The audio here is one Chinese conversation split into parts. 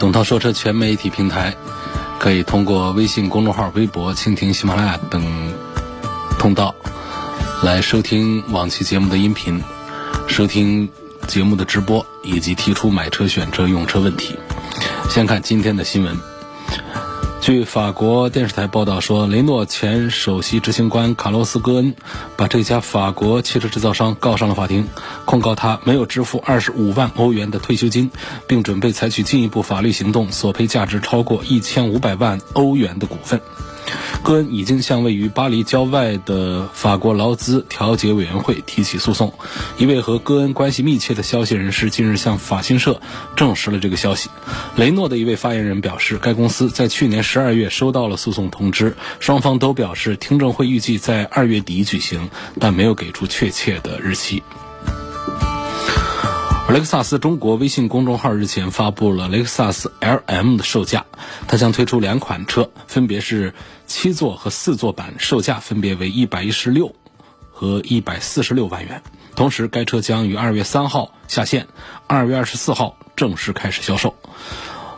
董涛说车全媒体平台可以通过微信公众号、微博、蜻蜓、喜马拉雅等通道来收听往期节目的音频，收听节目的直播，以及提出买车、选车、用车问题。先看今天的新闻。据法国电视台报道说，雷诺前首席执行官卡洛斯·戈恩把这家法国汽车制造商告上了法庭，控告他没有支付二十五万欧元的退休金，并准备采取进一步法律行动，索赔价值超过一千五百万欧元的股份。戈恩已经向位于巴黎郊外的法国劳资调解委员会提起诉讼。一位和戈恩关系密切的消息人士近日向法新社证实了这个消息。雷诺的一位发言人表示，该公司在去年十二月收到了诉讼通知，双方都表示听证会预计在二月底举行，但没有给出确切的日期。雷克萨斯中国微信公众号日前发布了雷克萨斯 LM 的售价，它将推出两款车，分别是七座和四座版，售价分别为一百一十六和一百四十六万元。同时，该车将于二月三号下线，二月二十四号正式开始销售。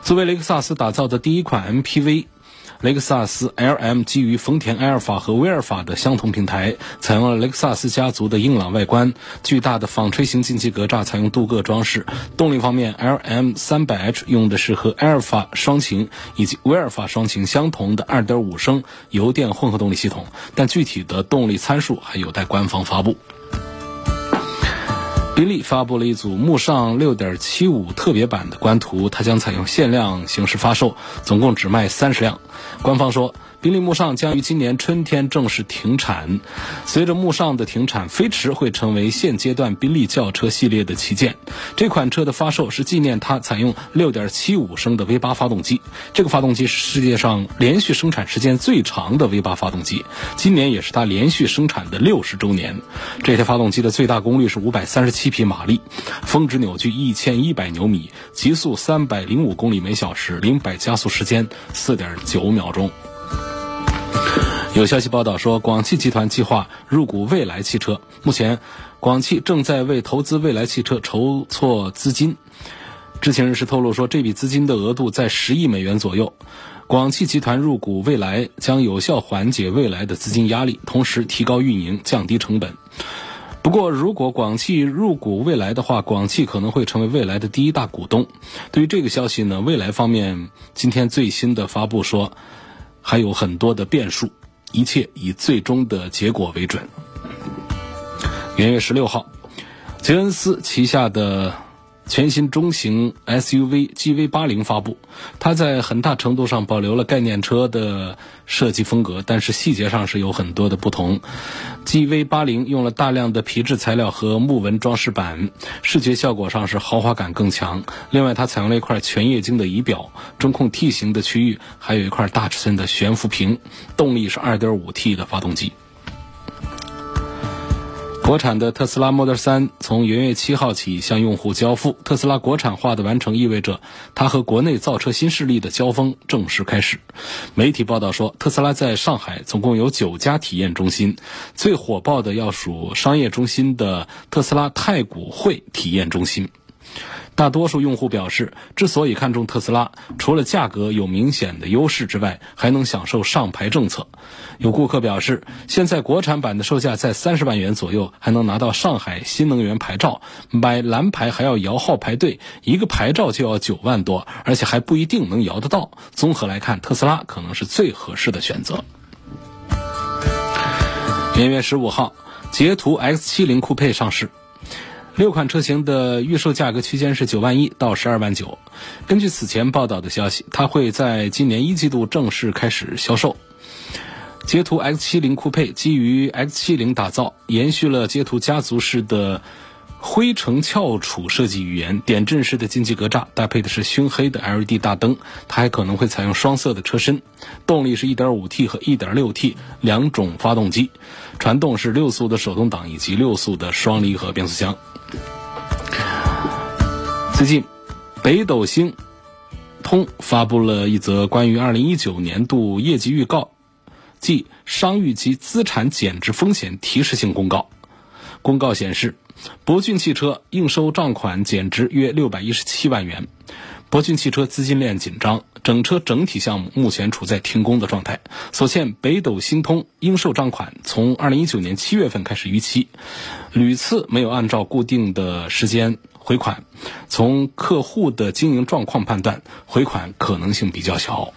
作为雷克萨斯打造的第一款 MPV。雷克萨斯 LM 基于丰田埃尔法和威尔法的相同平台，采用了雷克萨斯家族的硬朗外观，巨大的纺锤形进气格栅采用镀铬装饰。动力方面，LM 300H 用的是和埃尔法双擎以及威尔法双擎相同的2.5升油电混合动力系统，但具体的动力参数还有待官方发布。宾利发布了一组慕尚6.75特别版的官图，它将采用限量形式发售，总共只卖三十辆。官方说。宾利慕尚将于今年春天正式停产。随着慕尚的停产，飞驰会成为现阶段宾利轿车系列的旗舰。这款车的发售是纪念它采用6.75升的 V8 发动机。这个发动机是世界上连续生产时间最长的 V8 发动机，今年也是它连续生产的六十周年。这台发动机的最大功率是537七匹马力，峰值扭矩1100牛米，极速305公里每小时，零百加速时间4.9秒钟。有消息报道说，广汽集团计划入股蔚来汽车。目前，广汽正在为投资蔚来汽车筹措资金。知情人士透露说，这笔资金的额度在十亿美元左右。广汽集团入股蔚来将有效缓解蔚来的资金压力，同时提高运营、降低成本。不过，如果广汽入股蔚来的话，广汽可能会成为蔚来的第一大股东。对于这个消息呢，蔚来方面今天最新的发布说，还有很多的变数。一切以最终的结果为准。元月十六号，杰恩斯旗下的全新中型 SUV GV 八零发布，它在很大程度上保留了概念车的设计风格，但是细节上是有很多的不同。GV 八零用了大量的皮质材料和木纹装饰板，视觉效果上是豪华感更强。另外，它采用了一块全液晶的仪表，中控 T 型的区域还有一块大尺寸的悬浮屏。动力是 2.5T 的发动机。国产的特斯拉 Model 3从元月七号起向用户交付。特斯拉国产化的完成意味着它和国内造车新势力的交锋正式开始。媒体报道说，特斯拉在上海总共有九家体验中心，最火爆的要数商业中心的特斯拉太古汇体验中心。大多数用户表示，之所以看中特斯拉，除了价格有明显的优势之外，还能享受上牌政策。有顾客表示，现在国产版的售价在三十万元左右，还能拿到上海新能源牌照，买蓝牌还要摇号排队，一个牌照就要九万多，而且还不一定能摇得到。综合来看，特斯拉可能是最合适的选择。元月十五号，捷途 X 七零酷配上市。六款车型的预售价格区间是九万一到十二万九。根据此前报道的消息，它会在今年一季度正式开始销售。捷途 X70 酷配基于 X70 打造，延续了捷途家族式的灰橙翘楚设计语言，点阵式的进气格栅，搭配的是熏黑的 LED 大灯。它还可能会采用双色的车身，动力是一点五 T 和一点六 T 两种发动机，传动是六速的手动挡以及六速的双离合变速箱。最近，北斗星通发布了一则关于二零一九年度业绩预告，即商誉及资产减值风险提示性公告。公告显示，博骏汽车应收账款减值约六百一十七万元。博骏汽车资金链紧张，整车整体项目目前处在停工的状态。所欠北斗星通应收账款从二零一九年七月份开始逾期，屡次没有按照固定的时间回款。从客户的经营状况判断，回款可能性比较小。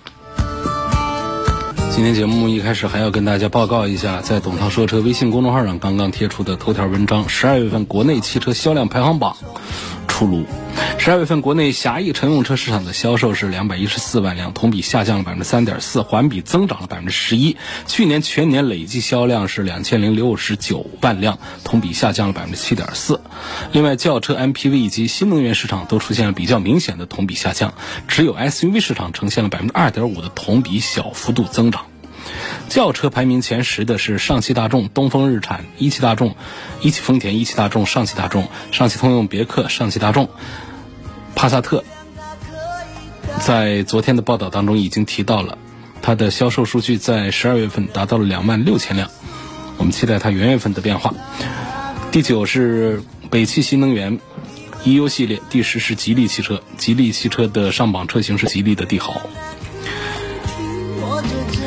今天节目一开始还要跟大家报告一下，在董涛说车微信公众号上刚刚贴出的头条文章：十二月份国内汽车销量排行榜出炉。十二月份国内狭义乘用车市场的销售是两百一十四万辆，同比下降了百分之三点四，环比增长了百分之十一。去年全年累计销量是两千零六十九万辆，同比下降了百分之七点四。另外，轿车、MPV 以及新能源市场都出现了比较明显的同比下降，只有 SUV 市场呈现了百分之二点五的同比小幅度增长。轿车排名前十的是上汽大众、东风日产、一汽大众、一汽丰田、一汽大众、上汽大众、上汽通用别克、上汽大众、帕萨特。在昨天的报道当中已经提到了，它的销售数据在十二月份达到了两万六千辆，我们期待它元月份的变化。第九是北汽新能源 EU 系列，第十是吉利汽车，吉利汽车的上榜车型是吉利的帝豪。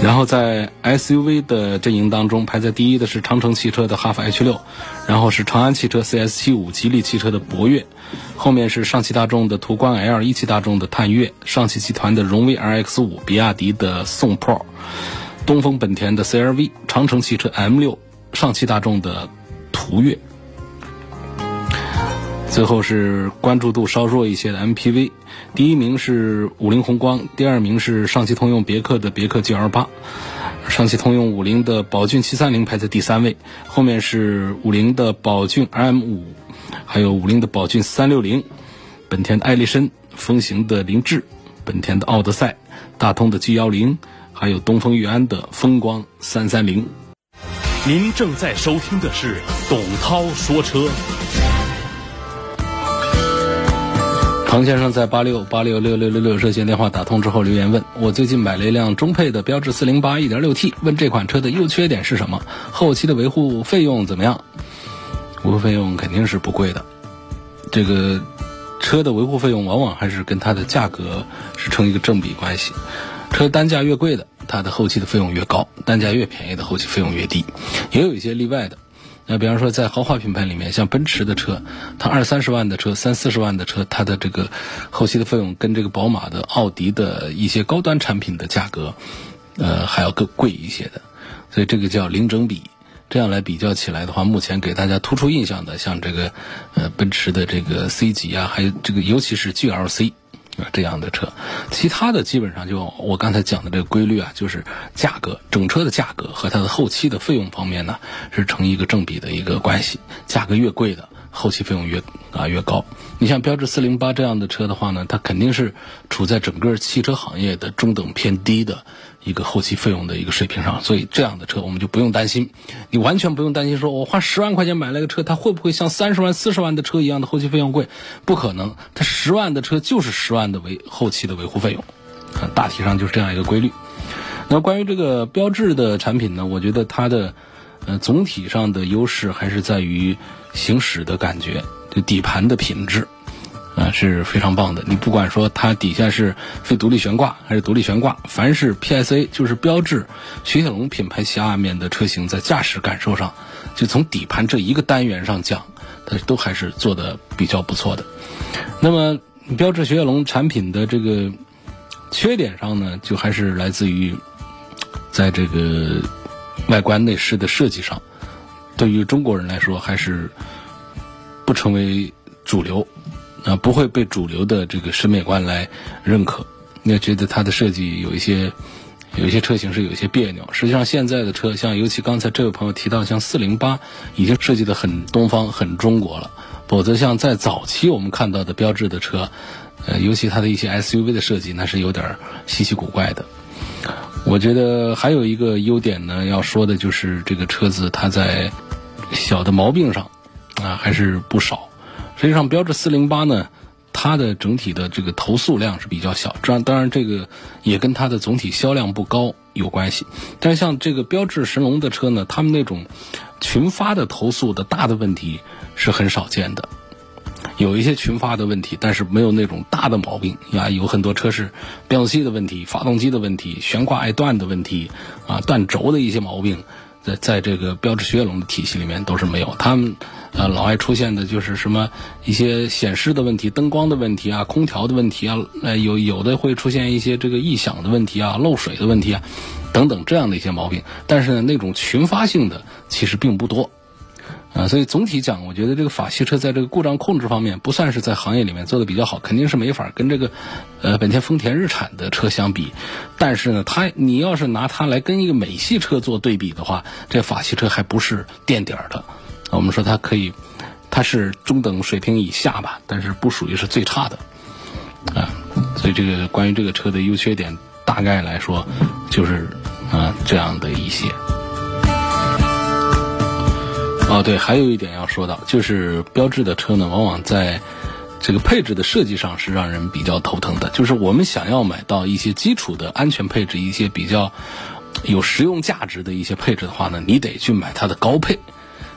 然后在 SUV 的阵营当中，排在第一的是长城汽车的哈弗 H 六，然后是长安汽车 CS 七五，吉利汽车的博越，后面是上汽大众的途观 L，一汽大众的探岳，上汽集团的荣威 RX 五，比亚迪的宋 Pro，东风本田的 CRV，长城汽车 M 六，上汽大众的途岳。最后是关注度稍弱一些的 MPV，第一名是五菱宏光，第二名是上汽通用别克的别克 GL 八，上汽通用五菱的宝骏七三零排在第三位，后面是五菱的宝骏 M 五，还有五菱的宝骏三六零，本田的艾力绅，风行的凌志，本田的奥德赛，大通的 G 幺零，还有东风裕安的风光三三零。您正在收听的是董涛说车。庞先生在八六八六六六六六热线电话打通之后留言问：我最近买了一辆中配的标致四零八一点六 T，问这款车的优缺点是什么？后期的维护费用怎么样？维护费用肯定是不贵的。这个车的维护费用往往还是跟它的价格是成一个正比关系。车单价越贵的，它的后期的费用越高；单价越便宜的，后期费用越低。也有一些例外的。那比方说，在豪华品牌里面，像奔驰的车，它二三十万的车、三四十万的车，它的这个后期的费用跟这个宝马的、奥迪的一些高端产品的价格，呃，还要更贵一些的。所以这个叫零整比。这样来比较起来的话，目前给大家突出印象的，像这个呃奔驰的这个 C 级啊，还有这个尤其是 GLC。这样的车，其他的基本上就我刚才讲的这个规律啊，就是价格整车的价格和它的后期的费用方面呢，是成一个正比的一个关系。价格越贵的，后期费用越啊越高。你像标致四零八这样的车的话呢，它肯定是处在整个汽车行业的中等偏低的。一个后期费用的一个水平上，所以这样的车我们就不用担心，你完全不用担心，说我花十万块钱买了个车，它会不会像三十万、四十万的车一样的后期费用贵？不可能，它十万的车就是十万的维后期的维护费用，大体上就是这样一个规律。那关于这个标志的产品呢，我觉得它的呃总体上的优势还是在于行驶的感觉，就底盘的品质。啊，是非常棒的。你不管说它底下是非独立悬挂还是独立悬挂，凡是 PSA 就是标志雪铁龙品牌下面的车型，在驾驶感受上，就从底盘这一个单元上讲，它都还是做的比较不错的。那么标致雪铁龙产品的这个缺点上呢，就还是来自于在这个外观内饰的设计上，对于中国人来说还是不成为主流。啊，不会被主流的这个审美观来认可，你也觉得它的设计有一些有一些车型是有一些别扭。实际上，现在的车像尤其刚才这位朋友提到，像四零八已经设计的很东方、很中国了。否则，像在早期我们看到的标致的车，呃，尤其它的一些 SUV 的设计，那是有点稀奇古怪的。我觉得还有一个优点呢，要说的就是这个车子它在小的毛病上啊还是不少。实际上，标致四零八呢，它的整体的这个投诉量是比较小，这当然这个也跟它的总体销量不高有关系。但是像这个标致神龙的车呢，他们那种群发的投诉的大的问题是很少见的。有一些群发的问题，但是没有那种大的毛病啊。有很多车是变速器的问题、发动机的问题、悬挂爱断的问题啊，断轴的一些毛病，在在这个标致雪铁龙的体系里面都是没有。他们呃老爱出现的就是什么一些显示的问题、灯光的问题啊、空调的问题啊，呃有有的会出现一些这个异响的问题啊、漏水的问题啊等等这样的一些毛病。但是呢，那种群发性的其实并不多。啊，所以总体讲，我觉得这个法系车在这个故障控制方面不算是在行业里面做的比较好，肯定是没法跟这个，呃，本田、丰田、日产的车相比。但是呢，它你要是拿它来跟一个美系车做对比的话，这法系车还不是垫底儿的。我们说它可以，它是中等水平以下吧，但是不属于是最差的。啊，所以这个关于这个车的优缺点，大概来说就是啊这样的一些。哦，对，还有一点要说到，就是标致的车呢，往往在这个配置的设计上是让人比较头疼的。就是我们想要买到一些基础的安全配置，一些比较有实用价值的一些配置的话呢，你得去买它的高配，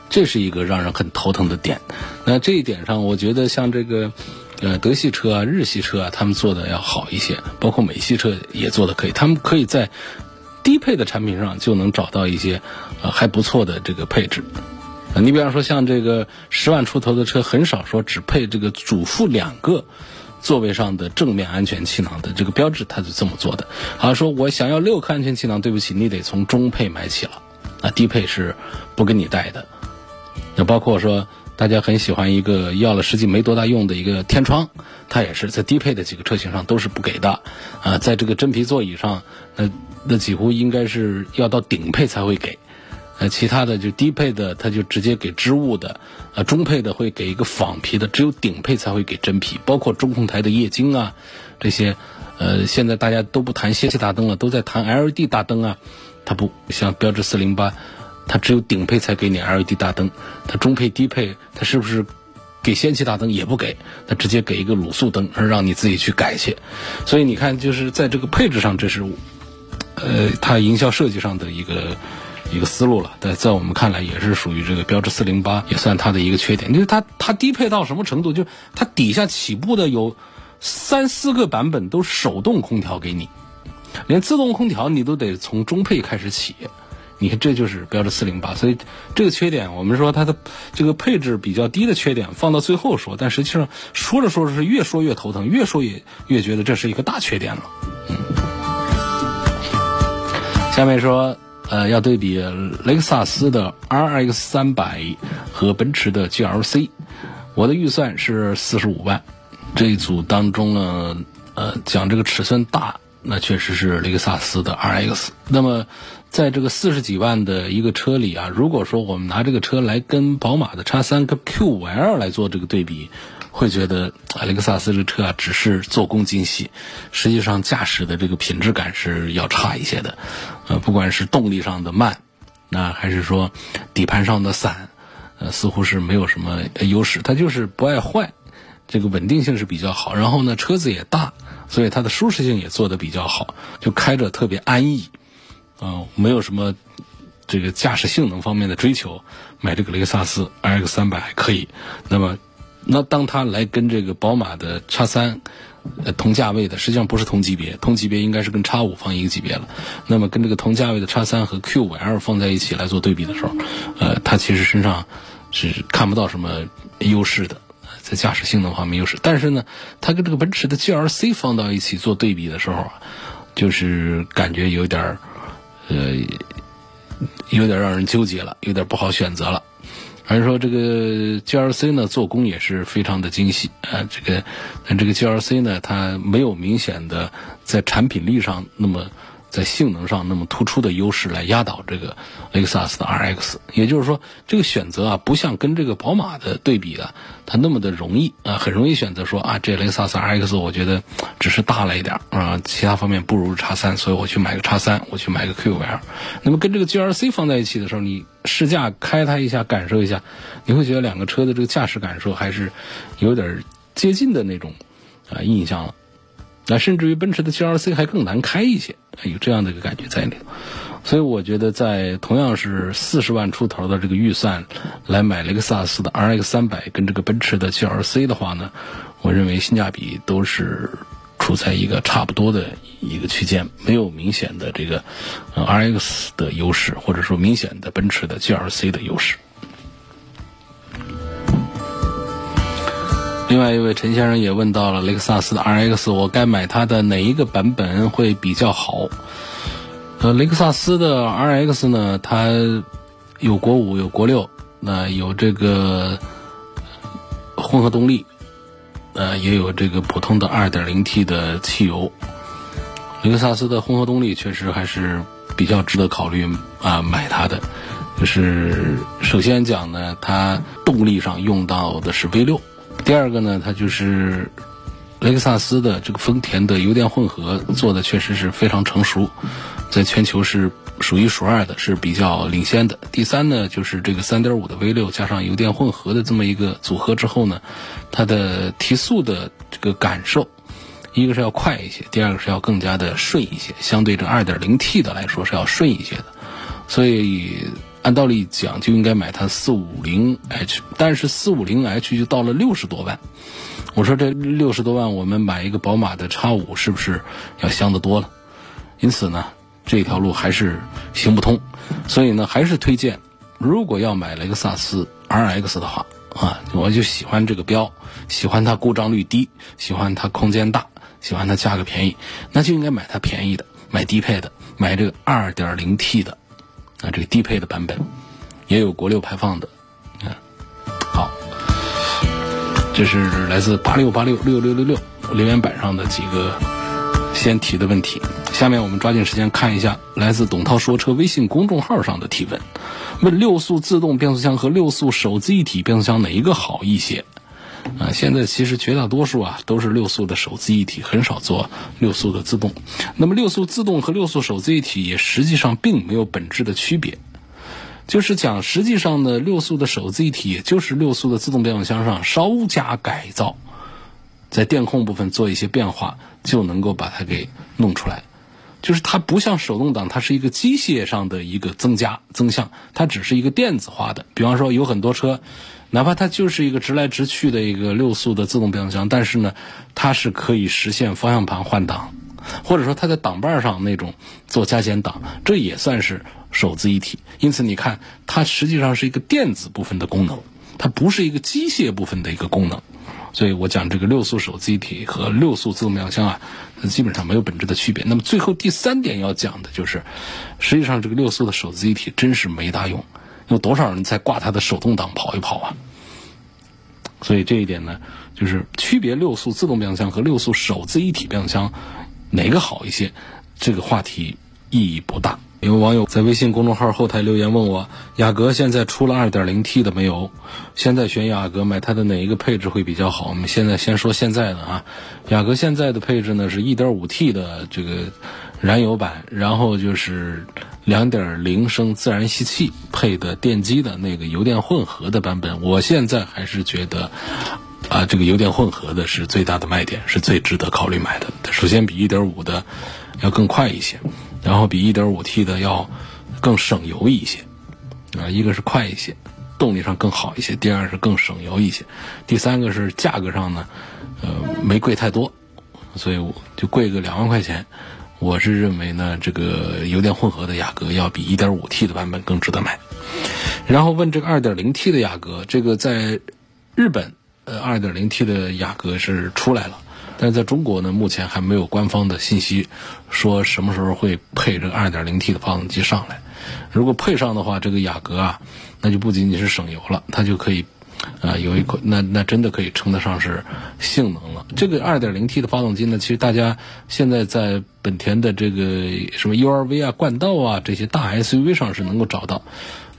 这是一个让人很头疼的点。那这一点上，我觉得像这个呃德系车啊、日系车啊，他们做的要好一些，包括美系车也做的可以，他们可以在低配的产品上就能找到一些呃还不错的这个配置。你比方说，像这个十万出头的车，很少说只配这个主副两个座位上的正面安全气囊的这个标志，它是这么做的。好，说我想要六颗安全气囊，对不起，你得从中配买起了，啊，低配是不给你带的。那包括说，大家很喜欢一个要了实际没多大用的一个天窗，它也是在低配的几个车型上都是不给的。啊，在这个真皮座椅上，那那几乎应该是要到顶配才会给。呃，其他的就低配的，它就直接给织物的；呃，中配的会给一个仿皮的，只有顶配才会给真皮。包括中控台的液晶啊，这些，呃，现在大家都不谈氙气大灯了，都在谈 LED 大灯啊。它不像标致四零八，它只有顶配才给你 LED 大灯，它中配、低配，它是不是给氙气大灯也不给？它直接给一个卤素灯，而让你自己去改去。所以你看，就是在这个配置上，这是，呃，它营销设计上的一个。一个思路了，在在我们看来也是属于这个标致四零八，也算它的一个缺点。就是它它低配到什么程度？就它底下起步的有三四个版本都手动空调给你，连自动空调你都得从中配开始起。你看这就是标致四零八，所以这个缺点我们说它的这个配置比较低的缺点放到最后说，但实际上说着说着是越说越头疼，越说越越觉得这是一个大缺点了。嗯，下面说。呃，要对比雷克萨斯的 RX 三百和奔驰的 GLC，我的预算是四十五万。这一组当中呢，呃，讲这个尺寸大，那确实是雷克萨斯的 RX。那么，在这个四十几万的一个车里啊，如果说我们拿这个车来跟宝马的 X 三跟 Q 五 L 来做这个对比。会觉得雷克萨斯这车啊，只是做工精细，实际上驾驶的这个品质感是要差一些的。呃，不管是动力上的慢，那还是说底盘上的散，呃，似乎是没有什么优势。它就是不爱坏，这个稳定性是比较好。然后呢，车子也大，所以它的舒适性也做得比较好，就开着特别安逸。啊，没有什么这个驾驶性能方面的追求，买这个雷克萨斯 RX 三百还可以。那么。那当它来跟这个宝马的叉三，呃，同价位的，实际上不是同级别，同级别应该是跟叉五放一个级别了。那么跟这个同价位的叉三和 Q 五 L 放在一起来做对比的时候，呃，它其实身上是看不到什么优势的，在驾驶性能方面优势。但是呢，它跟这个奔驰的 GLC 放到一起做对比的时候，就是感觉有点儿，呃，有点让人纠结了，有点不好选择了。还是说这个 GLC 呢，做工也是非常的精细啊。这个，但这个 GLC 呢，它没有明显的在产品力上那么在性能上那么突出的优势来压倒这个雷克萨斯的 RX。也就是说，这个选择啊，不像跟这个宝马的对比啊，它那么的容易啊，很容易选择说啊，这雷克萨斯 RX 我觉得只是大了一点啊，其他方面不如叉三，所以我去买个叉三，我去买个 Q5L。那么跟这个 GRC 放在一起的时候，你试驾开它一下，感受一下，你会觉得两个车的这个驾驶感受还是有点接近的那种啊印象了。那甚至于奔驰的 GLC 还更难开一些，有这样的一个感觉在里头。所以我觉得，在同样是四十万出头的这个预算来买雷克萨斯的 RX 三百跟这个奔驰的 GLC 的话呢，我认为性价比都是处在一个差不多的一个区间，没有明显的这个 RX 的优势，或者说明显的奔驰的 GLC 的优势。另外一位陈先生也问到了雷克萨斯的 RX，我该买它的哪一个版本会比较好？呃，雷克萨斯的 RX 呢，它有国五，有国六，那有这个混合动力，呃，也有这个普通的 2.0T 的汽油。雷克萨斯的混合动力确实还是比较值得考虑啊，买它的。就是首先讲呢，它动力上用到的是 V 六。第二个呢，它就是雷克萨斯的这个丰田的油电混合做的确实是非常成熟，在全球是数一数二的，是比较领先的。第三呢，就是这个3.5的 V6 加上油电混合的这么一个组合之后呢，它的提速的这个感受，一个是要快一些，第二个是要更加的顺一些，相对这 2.0T 的来说是要顺一些的，所以。按道理讲就应该买它四五零 H，但是四五零 H 就到了六十多万。我说这六十多万，我们买一个宝马的叉五是不是要香得多了？因此呢，这条路还是行不通。所以呢，还是推荐，如果要买雷克萨斯 RX 的话啊，我就喜欢这个标，喜欢它故障率低，喜欢它空间大，喜欢它价格便宜，那就应该买它便宜的，买低配的，买这个二点零 T 的。啊，这个低配的版本也有国六排放的，啊，好，这是来自八六八六六六六六留言板上的几个先提的问题。下面我们抓紧时间看一下来自董涛说车微信公众号上的提问：问六速自动变速箱和六速手自一体变速箱哪一个好一些？啊，现在其实绝大多数啊都是六速的手自一体，很少做六速的自动。那么六速自动和六速手自一体也实际上并没有本质的区别，就是讲实际上呢，六速的手自一体也就是六速的自动变速箱上稍加改造，在电控部分做一些变化，就能够把它给弄出来。就是它不像手动挡，它是一个机械上的一个增加增项，它只是一个电子化的。比方说有很多车。哪怕它就是一个直来直去的一个六速的自动变速箱，但是呢，它是可以实现方向盘换挡，或者说它在挡把上那种做加减档，这也算是手自一体。因此，你看它实际上是一个电子部分的功能，它不是一个机械部分的一个功能。所以我讲这个六速手自一体和六速自动变速箱啊，基本上没有本质的区别。那么最后第三点要讲的就是，实际上这个六速的手自一体真是没大用。有多少人在挂它的手动挡跑一跑啊？所以这一点呢，就是区别六速自动变速箱和六速手自一体变速箱哪个好一些？这个话题意义不大。有网友在微信公众号后台留言问我：雅阁现在出了 2.0T 的没有？现在选雅阁买它的哪一个配置会比较好？我们现在先说现在的啊，雅阁现在的配置呢是 1.5T 的这个燃油版，然后就是。两点零升自然吸气配的电机的那个油电混合的版本，我现在还是觉得，啊，这个油电混合的是最大的卖点，是最值得考虑买的。首先比一点五的要更快一些，然后比一点五 T 的要更省油一些，啊，一个是快一些，动力上更好一些；第二是更省油一些；第三个是价格上呢，呃，没贵太多，所以我就贵个两万块钱。我是认为呢，这个油电混合的雅阁要比 1.5T 的版本更值得买。然后问这个 2.0T 的雅阁，这个在日本，呃，2.0T 的雅阁是出来了，但是在中国呢，目前还没有官方的信息说什么时候会配这个 2.0T 的发动机上来。如果配上的话，这个雅阁啊，那就不仅仅是省油了，它就可以啊，有一款那那真的可以称得上是性能了。这个 2.0T 的发动机呢，其实大家现在在本田的这个什么 URV 啊、冠道啊这些大 SUV 上是能够找到。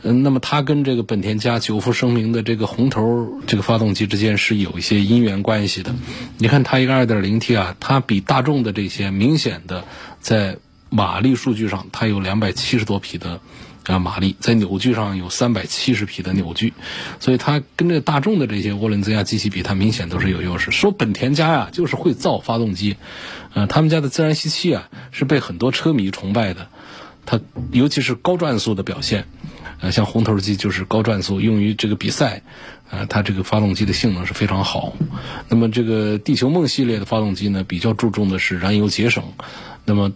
嗯，那么它跟这个本田家久负盛名的这个红头这个发动机之间是有一些因缘关系的。你看它一个 2.0T 啊，它比大众的这些明显的在马力数据上，它有270多匹的啊马力，在扭矩上有370匹的扭矩，所以它跟这大众的这些涡轮增压机器比，它明显都是有优势。说本田家呀，就是会造发动机，呃，他们家的自然吸气啊，是被很多车迷崇拜的，它尤其是高转速的表现。呃，像红头机就是高转速，用于这个比赛，啊，它这个发动机的性能是非常好。那么这个地球梦系列的发动机呢，比较注重的是燃油节省。那么。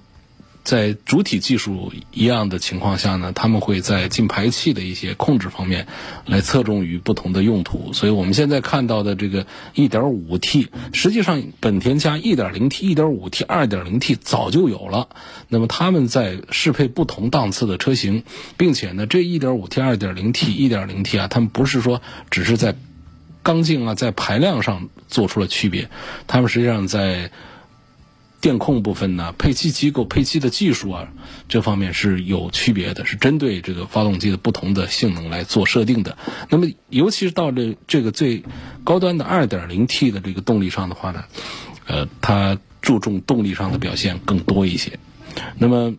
在主体技术一样的情况下呢，他们会在进排气的一些控制方面来侧重于不同的用途。所以我们现在看到的这个 1.5T，实际上本田加 1.0T、1.5T、2.0T 早就有了。那么他们在适配不同档次的车型，并且呢，这 1.5T、2.0T、1.0T 啊，他们不是说只是在缸径啊、在排量上做出了区别，他们实际上在。电控部分呢，配气机构、配气的技术啊，这方面是有区别的，是针对这个发动机的不同的性能来做设定的。那么，尤其是到这这个最高端的 2.0T 的这个动力上的话呢，呃，它注重动力上的表现更多一些。那么。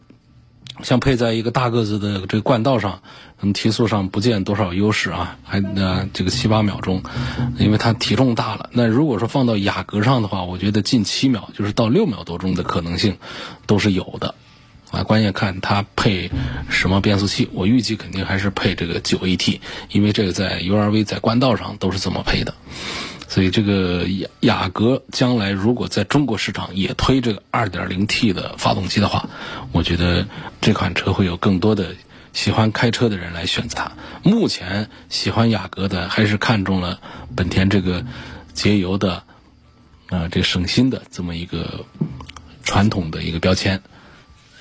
像配在一个大个子的这个冠道上，嗯，提速上不见多少优势啊，还呃这个七八秒钟，因为它体重大了。那如果说放到雅阁上的话，我觉得近七秒，就是到六秒多钟的可能性都是有的，啊，关键看它配什么变速器。我预计肯定还是配这个九 AT，因为这个在 URV 在冠道上都是这么配的。所以，这个雅雅阁将来如果在中国市场也推这个 2.0T 的发动机的话，我觉得这款车会有更多的喜欢开车的人来选择它。目前喜欢雅阁的还是看中了本田这个节油的啊，这省心的这么一个传统的一个标签。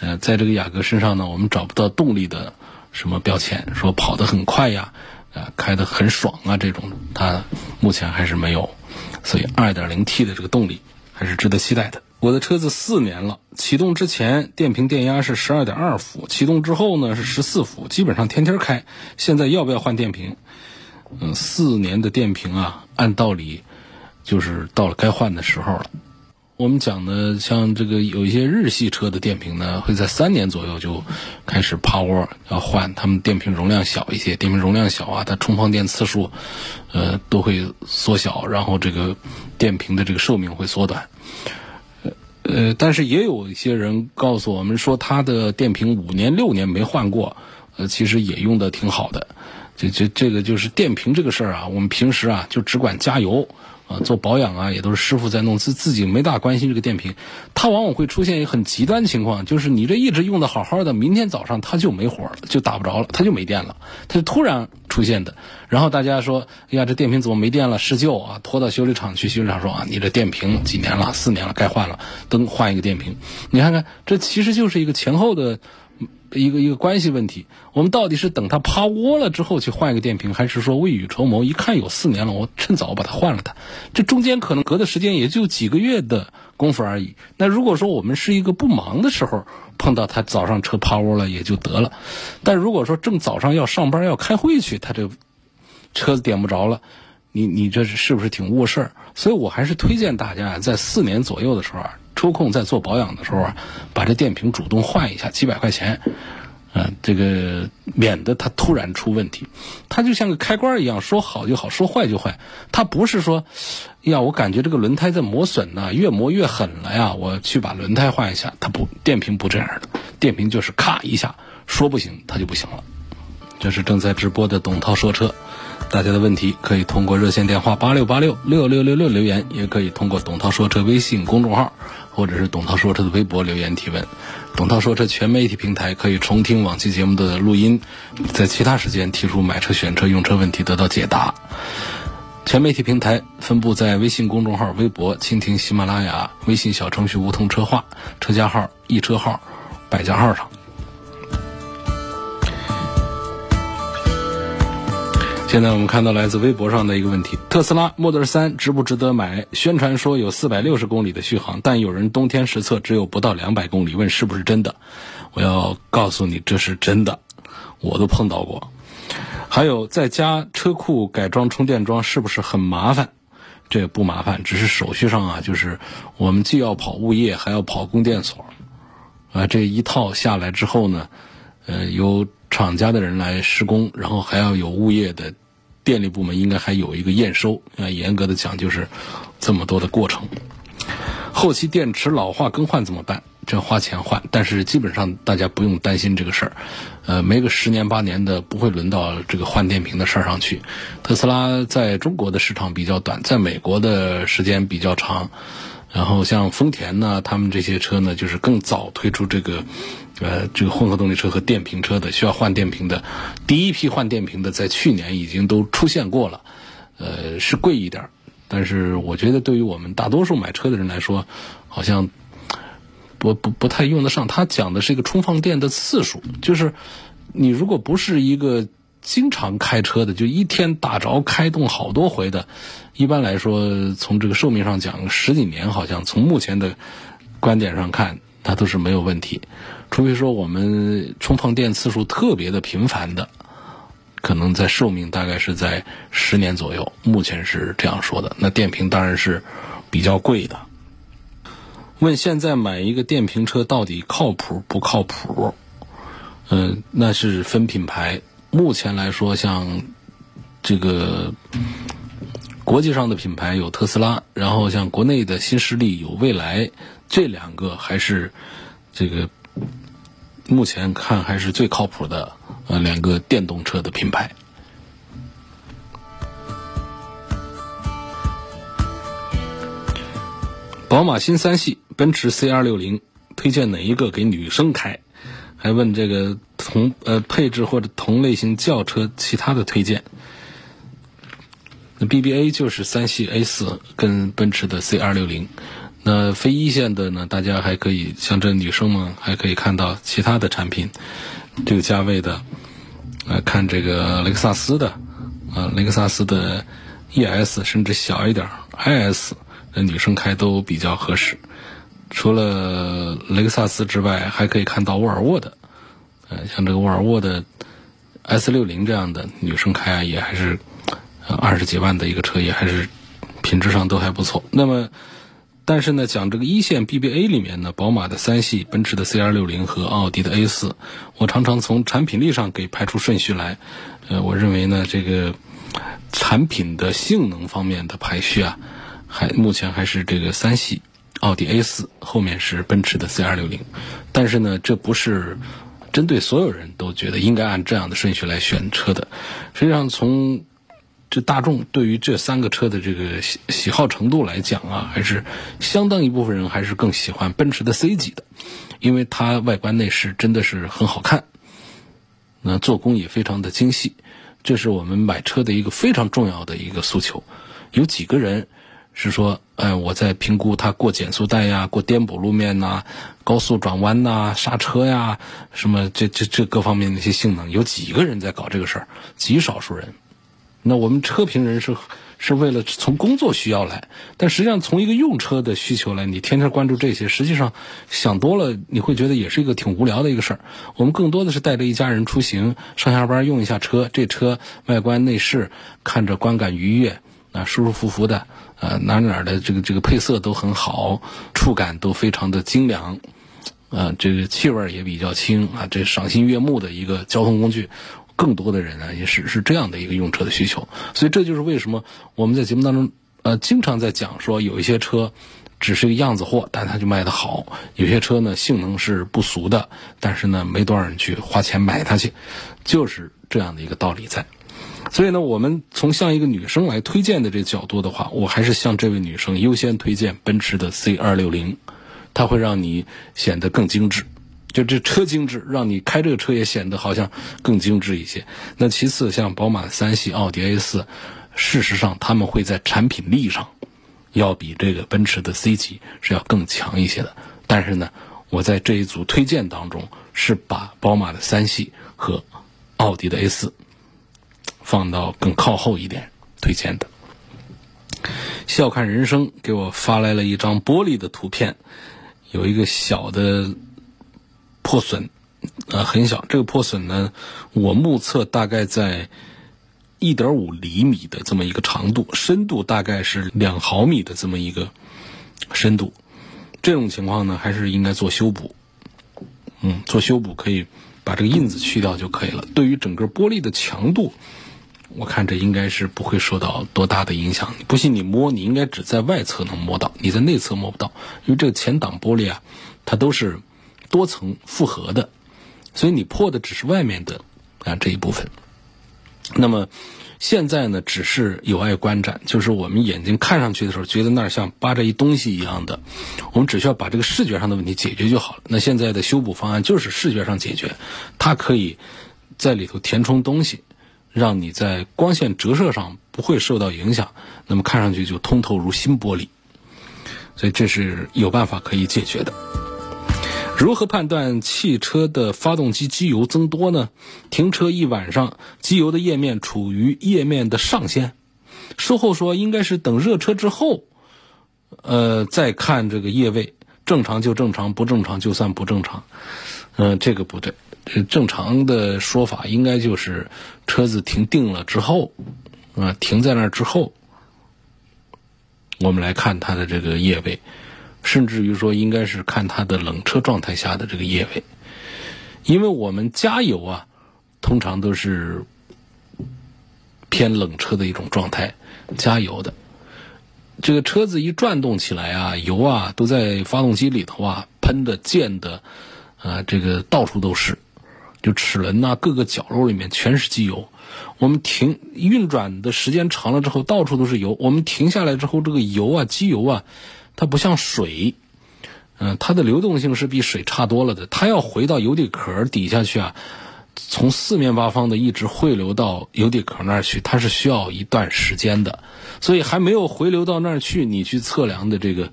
呃，在这个雅阁身上呢，我们找不到动力的什么标签，说跑得很快呀。啊，开得很爽啊！这种它目前还是没有，所以 2.0T 的这个动力还是值得期待的。我的车子四年了，启动之前电瓶电压是12.2伏，启动之后呢是14伏，基本上天天开。现在要不要换电瓶？嗯，四年的电瓶啊，按道理就是到了该换的时候了。我们讲的像这个有一些日系车的电瓶呢，会在三年左右就开始趴窝要换，他们电瓶容量小一些，电瓶容量小啊，它充放电次数，呃，都会缩小，然后这个电瓶的这个寿命会缩短。呃，但是也有一些人告诉我们说，他的电瓶五年六年没换过，呃，其实也用的挺好的。这这这个就是电瓶这个事儿啊，我们平时啊就只管加油。啊，做保养啊，也都是师傅在弄，自自己没大关心这个电瓶。它往往会出现一个很极端情况，就是你这一直用的好好的，明天早上它就没火了，就打不着了，它就没电了，它就突然出现的。然后大家说，哎呀，这电瓶怎么没电了？施救啊，拖到修理厂去，修理厂说啊，你这电瓶几年了，四年了，该换了，灯换一个电瓶。你看看，这其实就是一个前后的。一个一个关系问题，我们到底是等它趴窝了之后去换一个电瓶，还是说未雨绸缪？一看有四年了，我趁早把它换了它。这中间可能隔的时间也就几个月的功夫而已。那如果说我们是一个不忙的时候碰到它早上车趴窝了也就得了，但如果说正早上要上班要开会去，它这车子点不着了，你你这是不是挺误事儿？所以我还是推荐大家在四年左右的时候。抽空在做保养的时候啊，把这电瓶主动换一下，几百块钱，嗯，这个免得它突然出问题。它就像个开关一样，说好就好，说坏就坏。它不是说，呀，我感觉这个轮胎在磨损呢，越磨越狠了呀，我去把轮胎换一下。它不，电瓶不这样的，电瓶就是咔一下，说不行它就不行了。这是正在直播的董涛说车，大家的问题可以通过热线电话八六八六六六六六留言，也可以通过董涛说车微信公众号。或者是董涛说车的微博留言提问，董涛说车全媒体平台可以重听往期节目的录音，在其他时间提出买车、选车、用车问题得到解答。全媒体平台分布在微信公众号、微博、蜻蜓、喜马拉雅、微信小程序“梧桐车话”、车家号、易车号、百家号上。现在我们看到来自微博上的一个问题：特斯拉 Model 3值不值得买？宣传说有四百六十公里的续航，但有人冬天实测只有不到两百公里，问是不是真的？我要告诉你，这是真的，我都碰到过。还有在家车库改装充电桩是不是很麻烦？这不麻烦，只是手续上啊，就是我们既要跑物业，还要跑供电所，啊，这一套下来之后呢，呃，由厂家的人来施工，然后还要有物业的电力部门应该还有一个验收，啊，严格的讲就是这么多的过程。后期电池老化更换怎么办？这花钱换，但是基本上大家不用担心这个事儿，呃，没个十年八年的不会轮到这个换电瓶的事儿上去。特斯拉在中国的市场比较短，在美国的时间比较长。然后像丰田呢，他们这些车呢，就是更早推出这个，呃，这个混合动力车和电瓶车的需要换电瓶的，第一批换电瓶的在去年已经都出现过了，呃，是贵一点，但是我觉得对于我们大多数买车的人来说，好像。不不不太用得上，它讲的是一个充放电的次数，就是你如果不是一个经常开车的，就一天打着开动好多回的，一般来说从这个寿命上讲，十几年好像从目前的观点上看，它都是没有问题。除非说我们充放电次数特别的频繁的，可能在寿命大概是在十年左右，目前是这样说的。那电瓶当然是比较贵的。问现在买一个电瓶车到底靠谱不靠谱？嗯，那是分品牌。目前来说，像这个国际上的品牌有特斯拉，然后像国内的新势力有蔚来，这两个还是这个目前看还是最靠谱的呃两个电动车的品牌。宝马新三系。奔驰 C 二六零推荐哪一个给女生开？来问这个同呃配置或者同类型轿车其他的推荐。那 BBA 就是三系 A 四跟奔驰的 C 二六零。那非一线的呢，大家还可以像这女生们还可以看到其他的产品，这个价位的，来看这个雷克萨斯的，啊雷克萨斯的 ES 甚至小一点 IS，那女生开都比较合适。除了雷克萨斯之外，还可以看到沃尔沃的，呃，像这个沃尔沃的 S 六零这样的女生开啊，也还是二十几万的一个车，也还是品质上都还不错。那么，但是呢，讲这个一线 BBA 里面呢，宝马的三系、奔驰的 C 二六零和奥迪的 A 四，我常常从产品力上给排出顺序来。呃，我认为呢，这个产品的性能方面的排序啊，还目前还是这个三系。奥迪 A 四后面是奔驰的 C 二六零，但是呢，这不是针对所有人都觉得应该按这样的顺序来选车的。实际上，从这大众对于这三个车的这个喜喜好程度来讲啊，还是相当一部分人还是更喜欢奔驰的 C 级的，因为它外观内饰真的是很好看，那做工也非常的精细，这是我们买车的一个非常重要的一个诉求。有几个人？是说，哎，我在评估它过减速带呀、过颠簸路面呐、高速转弯呐、刹车呀，什么这这这各方面的一些性能，有几个人在搞这个事儿？极少数人。那我们车评人是是为了从工作需要来，但实际上从一个用车的需求来，你天天关注这些，实际上想多了，你会觉得也是一个挺无聊的一个事儿。我们更多的是带着一家人出行，上下班用一下车，这车外观内饰看着观感愉悦，啊，舒舒服服的。呃，哪哪的这个这个配色都很好，触感都非常的精良，呃，这个气味也比较轻啊，这赏心悦目的一个交通工具，更多的人呢也是是这样的一个用车的需求，所以这就是为什么我们在节目当中呃经常在讲说有一些车只是个样子货，但它就卖得好；有些车呢性能是不俗的，但是呢没多少人去花钱买它去，就是这样的一个道理在。所以呢，我们从向一个女生来推荐的这个角度的话，我还是向这位女生优先推荐奔驰的 C 二六零，它会让你显得更精致，就这车精致，让你开这个车也显得好像更精致一些。那其次，像宝马三系、奥迪 A 四，事实上他们会在产品力上要比这个奔驰的 C 级是要更强一些的。但是呢，我在这一组推荐当中是把宝马的三系和奥迪的 A 四。放到更靠后一点推荐的。笑看人生给我发来了一张玻璃的图片，有一个小的破损，呃，很小。这个破损呢，我目测大概在一点五厘米的这么一个长度，深度大概是两毫米的这么一个深度。这种情况呢，还是应该做修补。嗯，做修补可以把这个印子去掉就可以了。对于整个玻璃的强度。我看这应该是不会受到多大的影响。不信你摸，你应该只在外侧能摸到，你在内侧摸不到，因为这个前挡玻璃啊，它都是多层复合的，所以你破的只是外面的啊这一部分。那么现在呢，只是有碍观瞻，就是我们眼睛看上去的时候，觉得那儿像扒着一东西一样的，我们只需要把这个视觉上的问题解决就好了。那现在的修补方案就是视觉上解决，它可以在里头填充东西。让你在光线折射上不会受到影响，那么看上去就通透如新玻璃，所以这是有办法可以解决的。如何判断汽车的发动机机油增多呢？停车一晚上，机油的液面处于液面的上限。售后说应该是等热车之后，呃，再看这个液位，正常就正常，不正常就算不正常。嗯，这个不对。正常的说法应该就是车子停定了之后，啊，停在那儿之后，我们来看它的这个液位，甚至于说应该是看它的冷车状态下的这个液位，因为我们加油啊，通常都是偏冷车的一种状态，加油的，这个车子一转动起来啊，油啊都在发动机里头啊喷的溅的，啊，这个到处都是。就齿轮呐，各个角落里面全是机油。我们停运转的时间长了之后，到处都是油。我们停下来之后，这个油啊，机油啊，它不像水，嗯，它的流动性是比水差多了的。它要回到油底壳底下去啊，从四面八方的一直汇流到油底壳那儿去，它是需要一段时间的。所以还没有回流到那儿去，你去测量的这个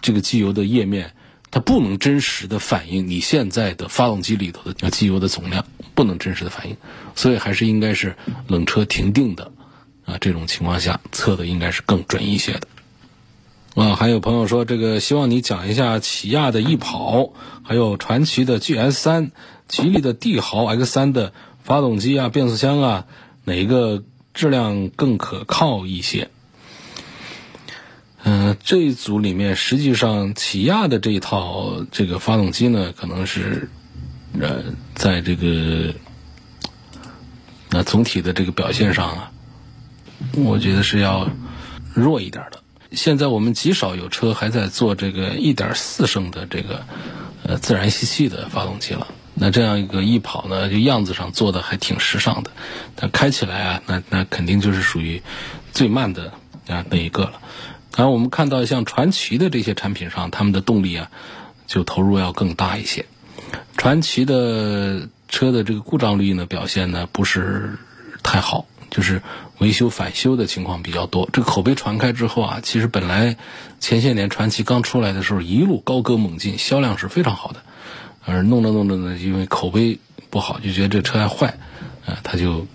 这个机油的液面。它不能真实的反映你现在的发动机里头的机油的总量，不能真实的反映，所以还是应该是冷车停定的，啊，这种情况下测的应该是更准一些的。啊，还有朋友说这个希望你讲一下起亚的翼跑，还有传祺的 GS 三、吉利的帝豪 X 三的发动机啊、变速箱啊，哪一个质量更可靠一些？嗯，这一组里面，实际上起亚的这一套这个发动机呢，可能是呃，在这个那总体的这个表现上啊，我觉得是要弱一点的。现在我们极少有车还在做这个一点四升的这个呃自然吸气的发动机了。那这样一个一跑呢，就样子上做的还挺时尚的，但开起来啊，那那肯定就是属于最慢的啊那一个了。然后我们看到像传祺的这些产品上，他们的动力啊，就投入要更大一些。传祺的车的这个故障率呢，表现呢不是太好，就是维修返修的情况比较多。这个口碑传开之后啊，其实本来前些年传祺刚出来的时候一路高歌猛进，销量是非常好的。而弄着弄着呢，因为口碑不好，就觉得这车还坏，啊，他就。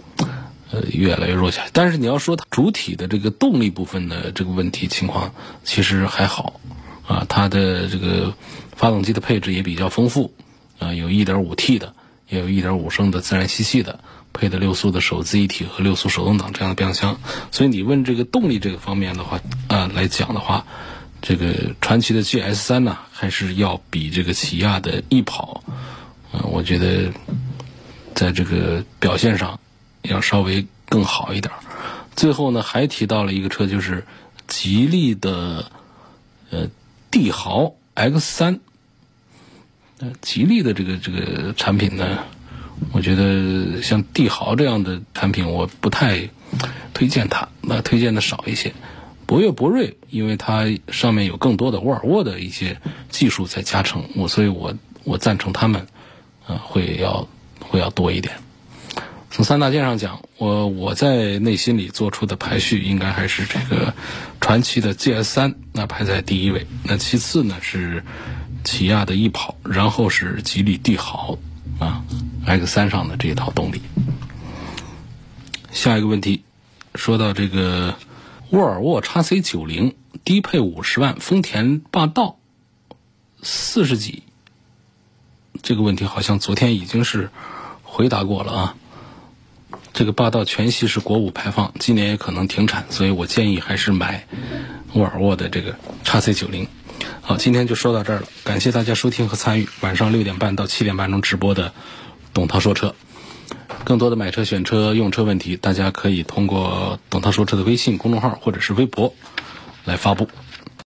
呃，越来越弱下。但是你要说它主体的这个动力部分的这个问题情况，其实还好，啊，它的这个发动机的配置也比较丰富，啊，有 1.5T 的，也有1.5升的自然吸气的，配的六速的手自一体和六速手动挡这样的变速箱。所以你问这个动力这个方面的话，啊，来讲的话，这个传祺的 GS 三呢，还是要比这个起亚的翼跑，啊，我觉得在这个表现上。要稍微更好一点。最后呢，还提到了一个车，就是吉利的呃帝豪 X 三。呃，吉利的这个这个产品呢，我觉得像帝豪这样的产品，我不太推荐它，那推荐的少一些。博越、博瑞，因为它上面有更多的沃尔沃的一些技术在加成，我所以我我赞成他们，啊，会要会要多一点。从三大件上讲，我我在内心里做出的排序应该还是这个传祺的 GS 三，那排在第一位。那其次呢是起亚的翼跑，然后是吉利帝豪啊 X 三上的这一套动力。下一个问题，说到这个沃尔沃 x C 九零低配五十万，丰田霸道四十几，这个问题好像昨天已经是回答过了啊。这个霸道全系是国五排放，今年也可能停产，所以我建议还是买沃尔沃的这个 x C 九零。好，今天就说到这儿了，感谢大家收听和参与晚上六点半到七点半钟直播的董涛说车。更多的买车、选车、用车问题，大家可以通过董涛说车的微信公众号或者是微博来发布。